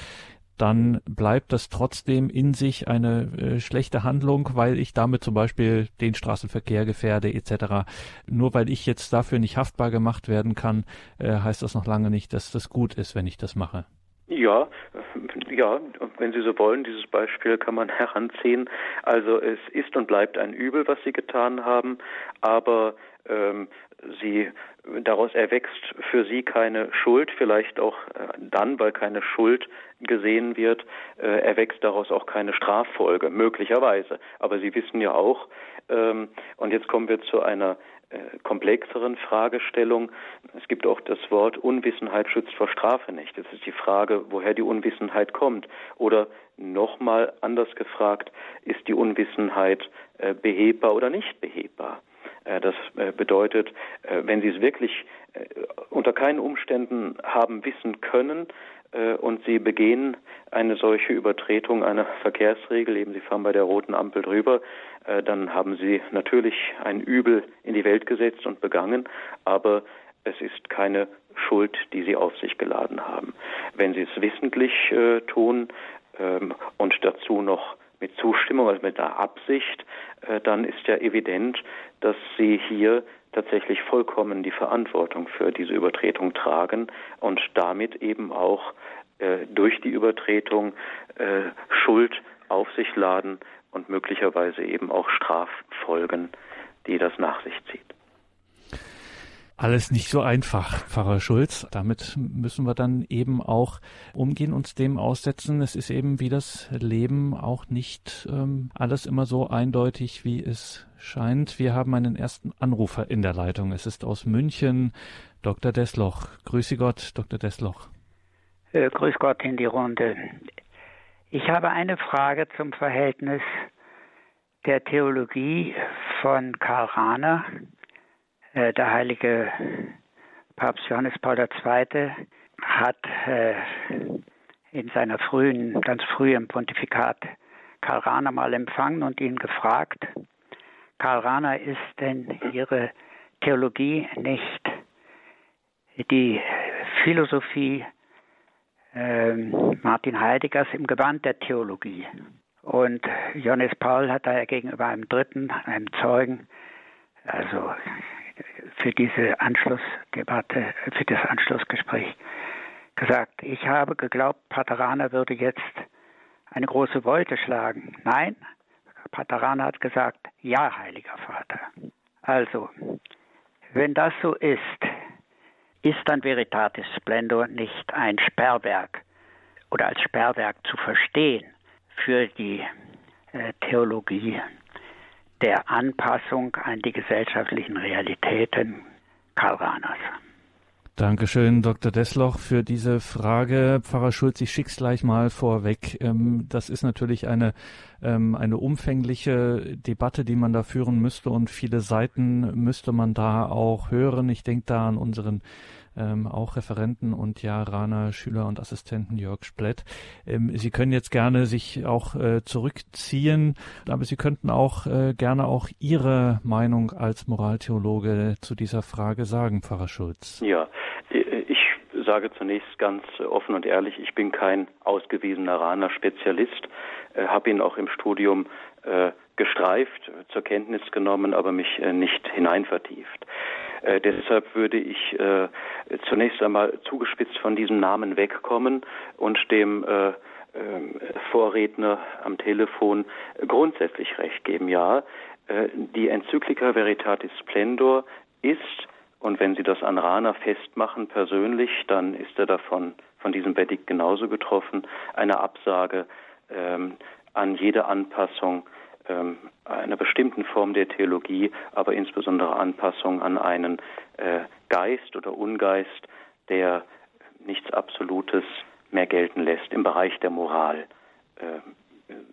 dann bleibt das trotzdem in sich eine äh, schlechte Handlung, weil ich damit zum Beispiel den Straßenverkehr gefährde etc. Nur weil ich jetzt dafür nicht haftbar gemacht werden kann, äh, heißt das noch lange nicht, dass das gut ist, wenn ich das mache. Ja, ja, wenn Sie so wollen, dieses Beispiel kann man <laughs> heranziehen. Also es ist und bleibt ein Übel, was Sie getan haben, aber ähm, Sie daraus erwächst für Sie keine Schuld, vielleicht auch äh, dann, weil keine Schuld gesehen wird, äh, erwächst daraus auch keine Straffolge, möglicherweise. Aber Sie wissen ja auch, ähm, und jetzt kommen wir zu einer äh, komplexeren Fragestellung. Es gibt auch das Wort Unwissenheit schützt vor Strafe nicht. Es ist die Frage, woher die Unwissenheit kommt. Oder nochmal anders gefragt, ist die Unwissenheit äh, behebbar oder nicht behebbar? Äh, das äh, bedeutet, äh, wenn Sie es wirklich unter keinen Umständen haben wissen können, und Sie begehen eine solche Übertretung einer Verkehrsregel, eben Sie fahren bei der roten Ampel drüber, dann haben Sie natürlich ein Übel in die Welt gesetzt und begangen, aber es ist keine Schuld, die Sie auf sich geladen haben. Wenn Sie es wissentlich äh, tun ähm, und dazu noch mit Zustimmung, also mit der Absicht, äh, dann ist ja evident, dass Sie hier tatsächlich vollkommen die Verantwortung für diese Übertretung tragen und damit eben auch äh, durch die Übertretung äh, Schuld auf sich laden und möglicherweise eben auch Straffolgen, die das nach sich zieht. Alles nicht so einfach, Pfarrer Schulz. Damit müssen wir dann eben auch umgehen, uns dem aussetzen. Es ist eben wie das Leben auch nicht ähm, alles immer so eindeutig, wie es scheint. Wir haben einen ersten Anrufer in der Leitung. Es ist aus München, Dr. Desloch. Grüße Gott, Dr. Desloch. Äh, grüß Gott in die Runde. Ich habe eine Frage zum Verhältnis der Theologie von Karl Rahner der heilige Papst Johannes Paul II. hat äh, in seiner frühen, ganz frühen Pontifikat Karl Rahner mal empfangen und ihn gefragt, Karl Rahner, ist denn Ihre Theologie nicht die Philosophie äh, Martin Heideggers im Gewand der Theologie? Und Johannes Paul hat daher gegenüber einem Dritten, einem Zeugen, also für diese Anschlussdebatte, für das Anschlussgespräch gesagt. Ich habe geglaubt, Paterana würde jetzt eine große Wolte schlagen. Nein, Paterana hat gesagt, ja, heiliger Vater. Also, wenn das so ist, ist dann Veritatis Splendor nicht ein Sperrwerk oder als Sperrwerk zu verstehen für die äh, Theologie der Anpassung an die gesellschaftlichen Realitäten Karl Rahners. Dankeschön, Dr. Desloch, für diese Frage. Pfarrer Schulz, ich schick's gleich mal vorweg. Ähm, das ist natürlich eine, ähm, eine umfängliche Debatte, die man da führen müsste und viele Seiten müsste man da auch hören. Ich denke da an unseren ähm, auch Referenten und ja Rana Schüler und Assistenten Jörg Splett. Ähm, Sie können jetzt gerne sich auch äh, zurückziehen, aber Sie könnten auch äh, gerne auch Ihre Meinung als Moraltheologe zu dieser Frage sagen, Pfarrer Schulz. Ja, ich sage zunächst ganz offen und ehrlich, ich bin kein ausgewiesener Rana-Spezialist, äh, habe ihn auch im Studium äh, gestreift, zur Kenntnis genommen, aber mich äh, nicht hineinvertieft. Äh, deshalb würde ich äh, zunächst einmal zugespitzt von diesem Namen wegkommen und dem äh, ähm, Vorredner am Telefon grundsätzlich recht geben. Ja, äh, die Enzyklika Veritatis Splendor ist, und wenn Sie das an Rana festmachen persönlich, dann ist er davon, von diesem Verdikt genauso getroffen, eine Absage ähm, an jede Anpassung ähm, einer bestimmten Form der Theologie, aber insbesondere Anpassung an einen äh, Geist oder Ungeist, der nichts Absolutes mehr gelten lässt im Bereich der Moral. Äh,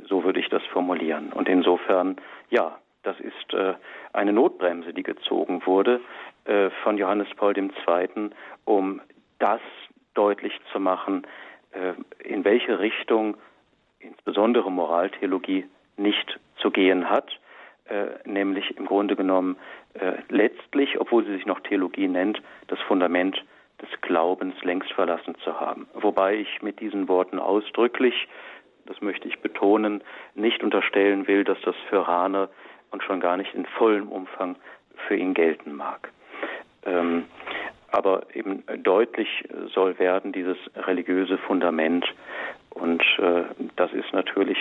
so würde ich das formulieren. Und insofern, ja, das ist äh, eine Notbremse, die gezogen wurde äh, von Johannes Paul II., um das deutlich zu machen, äh, in welche Richtung insbesondere Moraltheologie nicht zu gehen hat, äh, nämlich im Grunde genommen äh, letztlich, obwohl sie sich noch Theologie nennt, das Fundament des Glaubens längst verlassen zu haben. Wobei ich mit diesen Worten ausdrücklich, das möchte ich betonen, nicht unterstellen will, dass das für Rahner und schon gar nicht in vollem Umfang für ihn gelten mag. Ähm, aber eben deutlich soll werden dieses religiöse Fundament und äh, das ist natürlich,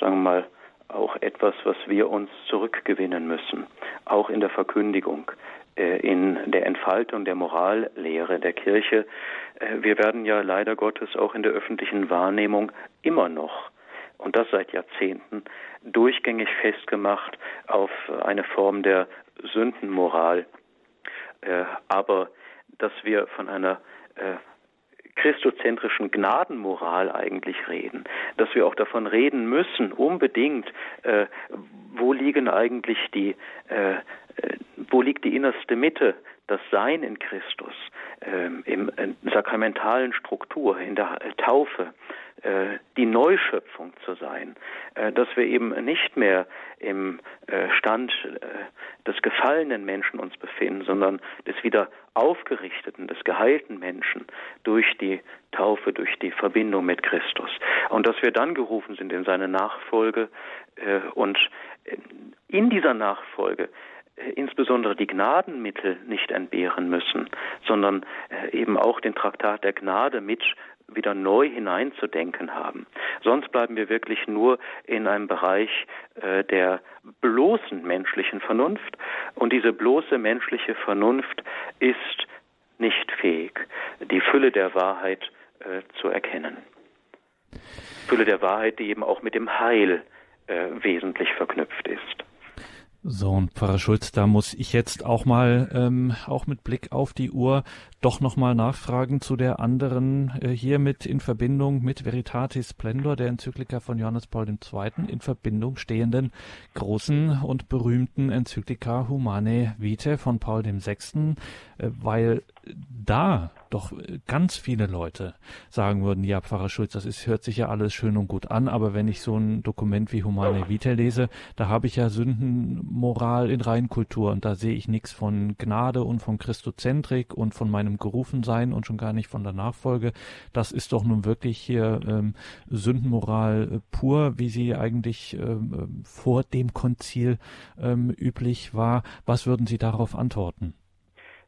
sagen wir mal, auch etwas, was wir uns zurückgewinnen müssen, auch in der Verkündigung, äh, in der Entfaltung der Morallehre der Kirche. Äh, wir werden ja leider Gottes auch in der öffentlichen Wahrnehmung immer noch und das seit Jahrzehnten durchgängig festgemacht auf eine Form der Sündenmoral, äh, aber dass wir von einer christozentrischen Gnadenmoral eigentlich reden, dass wir auch davon reden müssen, unbedingt, äh, wo liegen eigentlich die, äh, äh wo liegt die innerste Mitte, das Sein in Christus, äh, im sakramentalen Struktur, in der Taufe, äh, die Neuschöpfung zu sein, äh, dass wir eben nicht mehr im äh, Stand des gefallenen Menschen uns befinden, sondern des wieder aufgerichteten, des geheilten Menschen durch die Taufe, durch die Verbindung mit Christus. Und dass wir dann gerufen sind in seine Nachfolge und in dieser Nachfolge insbesondere die Gnadenmittel nicht entbehren müssen, sondern eben auch den Traktat der Gnade mit wieder neu hineinzudenken haben. Sonst bleiben wir wirklich nur in einem Bereich äh, der bloßen menschlichen Vernunft und diese bloße menschliche Vernunft ist nicht fähig, die Fülle der Wahrheit äh, zu erkennen. Fülle der Wahrheit, die eben auch mit dem Heil äh, wesentlich verknüpft ist. So, und Pfarrer Schulz, da muss ich jetzt auch mal, ähm, auch mit Blick auf die Uhr, doch nochmal nachfragen zu der anderen, äh, hier mit in Verbindung mit Veritatis Splendor, der Enzyklika von Johannes Paul II., in Verbindung stehenden großen und berühmten Enzyklika Humane Vitae von Paul VI., äh, weil da doch ganz viele Leute sagen würden, ja, Pfarrer Schulz, das ist, hört sich ja alles schön und gut an, aber wenn ich so ein Dokument wie Humane Vitae lese, da habe ich ja Sündenmoral in Reinkultur und da sehe ich nichts von Gnade und von Christozentrik und von meinem Gerufensein und schon gar nicht von der Nachfolge. Das ist doch nun wirklich hier ähm, Sündenmoral pur, wie sie eigentlich ähm, vor dem Konzil ähm, üblich war. Was würden Sie darauf antworten?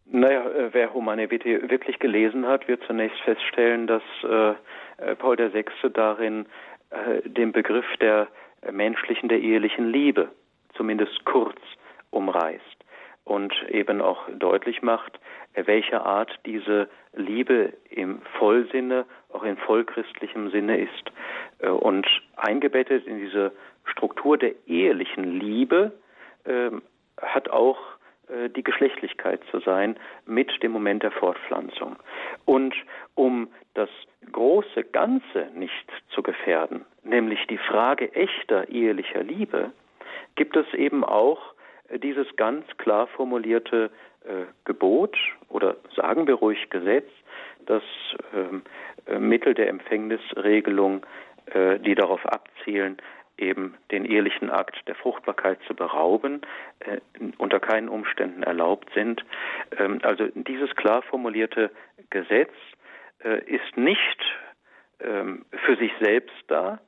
Naja, äh, wer Humane Vitae wirklich gelesen hat, wird zunächst feststellen, dass äh, äh Paul VI. darin äh, den Begriff der menschlichen, der ehelichen Liebe, zumindest kurz umreißt und eben auch deutlich macht, welcher Art diese Liebe im Vollsinne, auch in vollchristlichem Sinne ist. Äh, und eingebettet in diese Struktur der ehelichen Liebe äh, hat auch die Geschlechtlichkeit zu sein mit dem Moment der Fortpflanzung. Und um das große Ganze nicht zu gefährden, nämlich die Frage echter ehelicher Liebe, gibt es eben auch äh, dieses ganz klar formulierte äh, Gebot oder sagen wir ruhig Gesetz, das ähm, äh, Mittel der Empfängnisregelung, äh, die darauf abzielen, eben den ehelichen Akt der Fruchtbarkeit zu berauben, äh, unter keinen Umständen erlaubt sind. Ähm, also dieses klar formulierte Gesetz äh, ist nicht ähm, für sich selbst da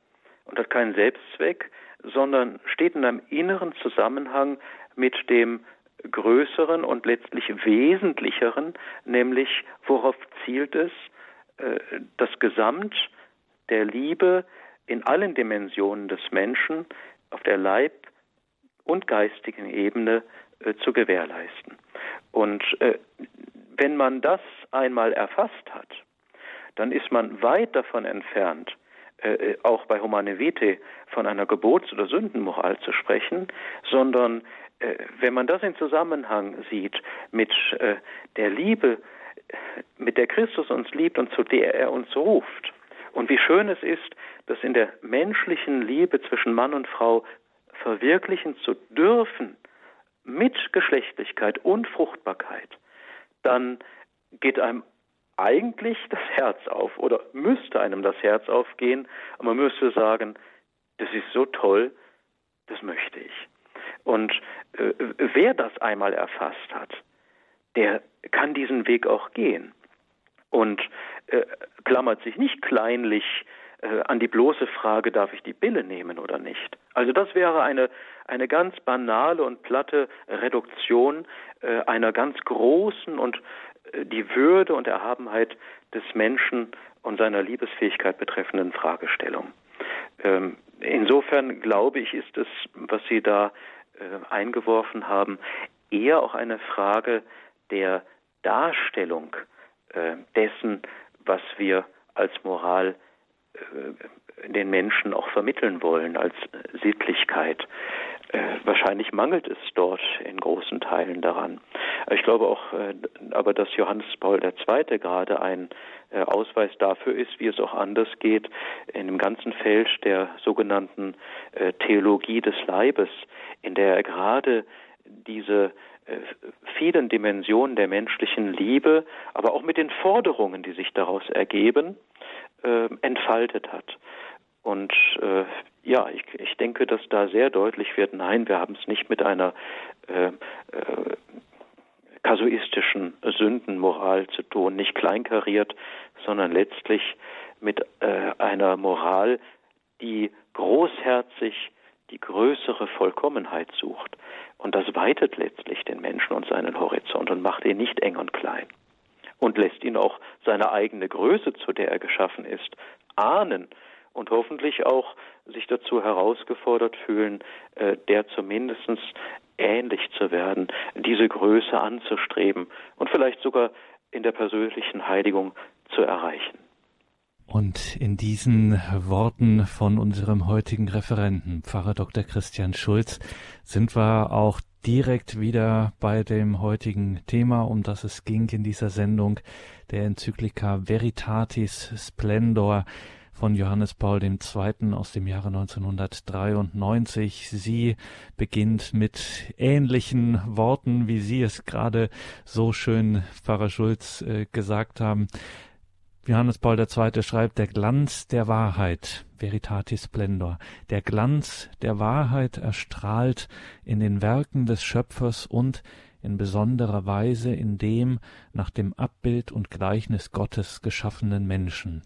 und hat keinen Selbstzweck, sondern steht in einem inneren Zusammenhang mit dem größeren und letztlich wesentlicheren, nämlich worauf zielt es, äh, das Gesamt der Liebe in allen Dimensionen des Menschen auf der Leib- und geistigen Ebene äh, zu gewährleisten. Und äh, wenn man das einmal erfasst hat, dann ist man weit davon entfernt, äh, äh auch bei Humane Vitae von einer Gebots- oder Sündenmoral zu sprechen, sondern äh, wenn man das in Zusammenhang sieht mit äh, der Liebe, mit der Christus uns liebt und zu der er uns ruft, und wie schön es ist, das in der menschlichen Liebe zwischen Mann und Frau verwirklichen zu dürfen, mit Geschlechtlichkeit und Fruchtbarkeit, dann geht einem eigentlich das Herz auf oder müsste einem das Herz aufgehen und man müsste sagen, das ist so toll, das möchte ich. Und äh, wer das einmal erfasst hat, der kann diesen Weg auch gehen und äh, klammert sich nicht kleinlich äh, an die bloße Frage, darf ich die Bille nehmen oder nicht. Also das wäre eine, eine ganz banale und platte Reduktion äh, einer ganz großen und äh, die Würde und Erhabenheit des Menschen und seiner Liebesfähigkeit betreffenden Fragestellung. Ähm, insofern glaube ich, ist es, was Sie da äh, eingeworfen haben, eher auch eine Frage der Darstellung äh, dessen, was wir als Moral den Menschen auch vermitteln wollen, als Sittlichkeit. Äh, wahrscheinlich mangelt es dort in großen Teilen daran. Ich glaube auch, äh, aber dass Johannes Paul II. gerade ein äh, Ausweis dafür ist, wie es auch anders geht, in dem ganzen Feld der sogenannten äh, Theologie des Leibes, in der er gerade diese äh, vielen Dimensionen der menschlichen Liebe, aber auch mit den Forderungen, die sich daraus ergeben, äh, entfaltet hat. Und äh, ja, ich, ich denke, dass da sehr deutlich wird, nein, wir haben es nicht mit einer äh, äh, kasuistischen Sündenmoral zu tun, nicht kleinkariert, sondern letztlich mit äh, einer Moral, die großherzig die größere Vollkommenheit sucht. Und das weitet letztlich den Menschen und seinen Horizont und macht ihn nicht eng und klein. Und lässt ihn auch seine eigene Größe, zu der er geschaffen ist, ahnen und hoffentlich auch sich dazu herausgefordert fühlen, äh, der zumindest ähnlich zu werden, diese Größe anzustreben und vielleicht sogar in der persönlichen Heiligung zu erreichen. Und in diesen Worten von unserem heutigen Referenten, Pfarrer Dr. Christian Schulz, sind wir auch direkt wieder bei dem heutigen Thema, um das es ging in dieser Sendung, der Enzyklika Veritatis Splendor von Johannes Paul II. aus dem Jahre 1993. Sie beginnt mit ähnlichen Worten, wie Sie es gerade so schön, Pfarrer Schulz, äh, gesagt haben. Johannes Paul II. schreibt, der Glanz der Wahrheit, Veritatis Splendor, der Glanz der Wahrheit erstrahlt in den Werken des Schöpfers und in besonderer Weise in dem nach dem Abbild und Gleichnis Gottes geschaffenen Menschen.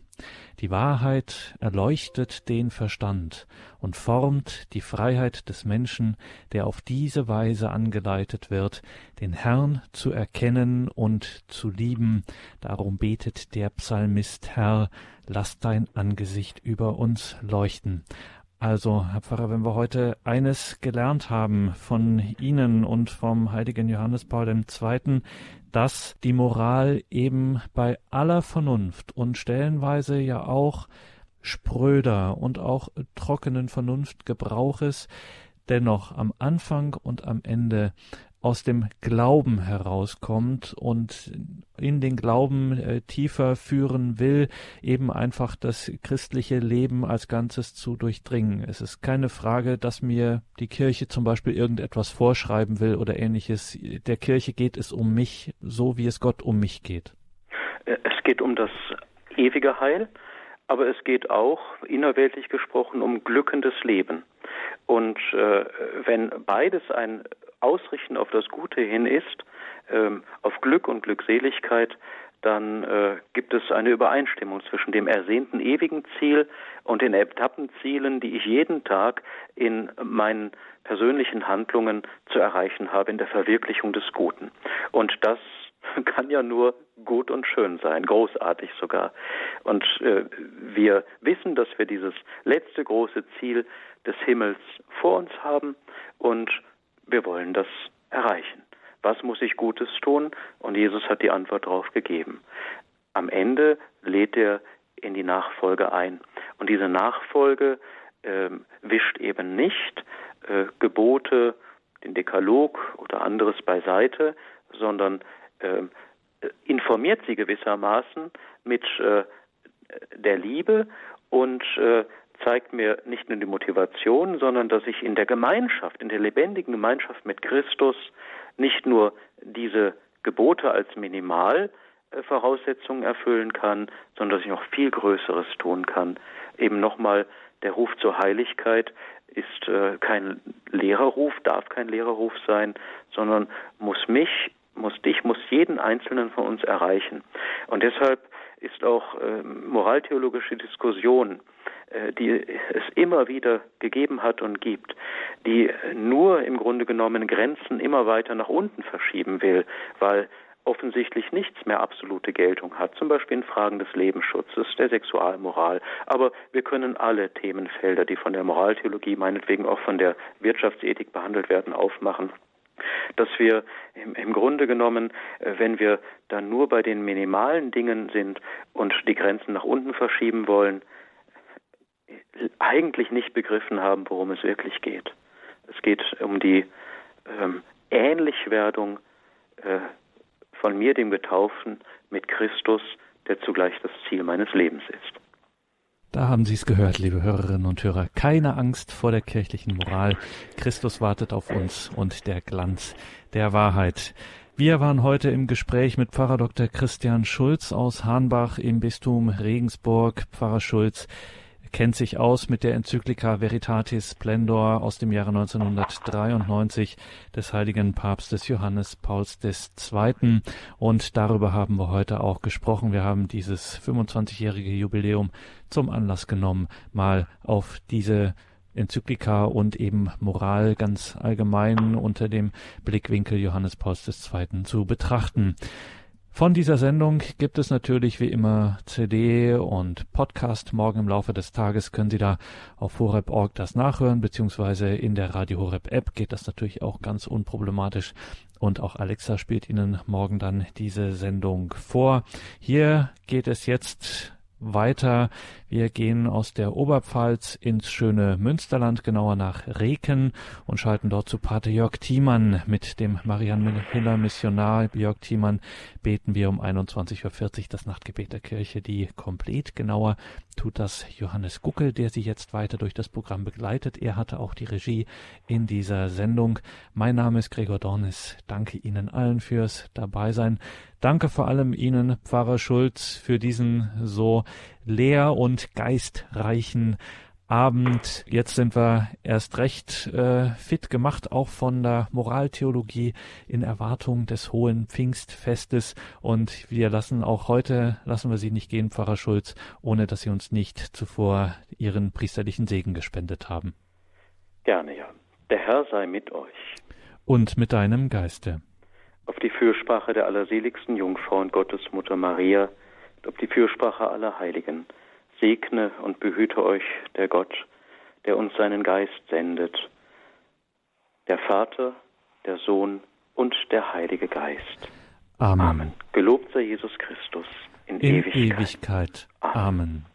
Die Wahrheit erleuchtet den Verstand und formt die Freiheit des Menschen, der auf diese Weise angeleitet wird, den Herrn zu erkennen und zu lieben. Darum betet der Psalmist Herr, lass dein Angesicht über uns leuchten. Also, Herr Pfarrer, wenn wir heute eines gelernt haben von Ihnen und vom heiligen Johannes Paul II., dass die Moral eben bei aller Vernunft und stellenweise ja auch spröder und auch trockenen Vernunftgebrauches dennoch am Anfang und am Ende aus dem Glauben herauskommt und in den Glauben äh, tiefer führen will, eben einfach das christliche Leben als Ganzes zu durchdringen. Es ist keine Frage, dass mir die Kirche zum Beispiel irgendetwas vorschreiben will oder ähnliches. Der Kirche geht es um mich, so wie es Gott um mich geht. Es geht um das ewige Heil, aber es geht auch, innerweltlich gesprochen, um glückendes Leben. Und äh, wenn beides ein Ausrichten auf das Gute hin ist, ähm, auf Glück und Glückseligkeit, dann äh, gibt es eine Übereinstimmung zwischen dem ersehnten ewigen Ziel und den Etappenzielen, die ich jeden Tag in meinen persönlichen Handlungen zu erreichen habe, in der Verwirklichung des Guten. Und das <laughs> kann ja nur gut und schön sein, großartig sogar. Und äh, wir wissen, dass wir dieses letzte große Ziel des Himmels vor uns haben und wir wollen das erreichen. Was muss ich Gutes tun? Und Jesus hat die Antwort darauf gegeben. Am Ende lädt er in die Nachfolge ein. Und diese Nachfolge äh, wischt eben nicht äh, Gebote, den Dekalog oder anderes beiseite, sondern informiert sie gewissermaßen mit äh, der Liebe und äh, zeigt mir nicht nur die Motivation, sondern dass ich in der Gemeinschaft, in der lebendigen Gemeinschaft mit Christus nicht nur diese Gebote als Minimalvoraussetzungen erfüllen kann, sondern dass ich noch viel Größeres tun kann. Eben nochmal der Ruf zur Heiligkeit ist äh, kein Lehrerruf, darf kein Lehrerruf sein, sondern muss mich, muss dich, muss jeden Einzelnen von uns erreichen. Und deshalb ist auch äh, moraltheologische Diskussion äh, die es immer wieder gegeben hat und gibt, die nur im Grunde genommen Grenzen immer weiter nach unten verschieben will, weil offensichtlich nichts mehr absolute Geltung hat, zum Beispiel in Fragen des Lebensschutzes, der Sexualmoral. Aber wir können alle Themenfelder, die von der Moraltheologie, meinetwegen auch von der Wirtschaftsethik behandelt werden, aufmachen dass wir im, im, Grunde genommen, äh, wenn wir dann nur bei den minimalen Dingen sind und die Grenzen nach unten verschieben wollen, eigentlich nicht begriffen haben, worum es wirklich geht. Es geht um die ähm, Ähnlichwerdung äh, von mir, dem Getauften, mit Christus, der zugleich das Ziel meines Lebens ist. Da haben Sie es gehört, liebe Hörerinnen und Hörer. Keine Angst vor der kirchlichen Moral. Christus wartet auf uns und der Glanz der Wahrheit. Wir waren heute im Gespräch mit Pfarrer Dr. Christian Schulz aus Hahnbach im Bistum Regensburg. Pfarrer Schulz, kennt sich aus mit der Enzyklika Veritatis Splendor aus dem Jahre 1993 des heiligen Papstes Johannes Pauls II. Und darüber haben wir heute auch gesprochen. Wir haben dieses 25-jährige Jubiläum zum Anlass genommen, mal auf diese Enzyklika und eben Moral ganz allgemein unter dem Blickwinkel Johannes Pauls II. zu betrachten. Von dieser Sendung gibt es natürlich wie immer CD und Podcast. Morgen im Laufe des Tages können Sie da auf horeb.org das nachhören, beziehungsweise in der Radio Horeb App geht das natürlich auch ganz unproblematisch. Und auch Alexa spielt Ihnen morgen dann diese Sendung vor. Hier geht es jetzt weiter. Wir gehen aus der Oberpfalz ins schöne Münsterland, genauer nach Reken und schalten dort zu Pater Jörg Thiemann. Mit dem Marianne Missionar Jörg Thiemann beten wir um 21.40 Uhr das Nachtgebet der Kirche, die komplett genauer tut das Johannes Guckel, der Sie jetzt weiter durch das Programm begleitet. Er hatte auch die Regie in dieser Sendung. Mein Name ist Gregor Dornis. Danke Ihnen allen fürs Dabeisein. Danke vor allem Ihnen, Pfarrer Schulz, für diesen so leer und geistreichen Abend. Jetzt sind wir erst recht äh, fit gemacht, auch von der Moraltheologie in Erwartung des hohen Pfingstfestes. Und wir lassen auch heute, lassen wir Sie nicht gehen, Pfarrer Schulz, ohne dass Sie uns nicht zuvor Ihren priesterlichen Segen gespendet haben. Gerne, ja. Der Herr sei mit euch. Und mit deinem Geiste. Auf die Fürsprache der allerseligsten Jungfrau und Gottesmutter Maria, und auf die Fürsprache aller Heiligen segne und behüte euch der Gott, der uns seinen Geist sendet. Der Vater, der Sohn und der Heilige Geist. Amen. Amen. Gelobt sei Jesus Christus in, in Ewigkeit. Ewigkeit. Amen. Amen.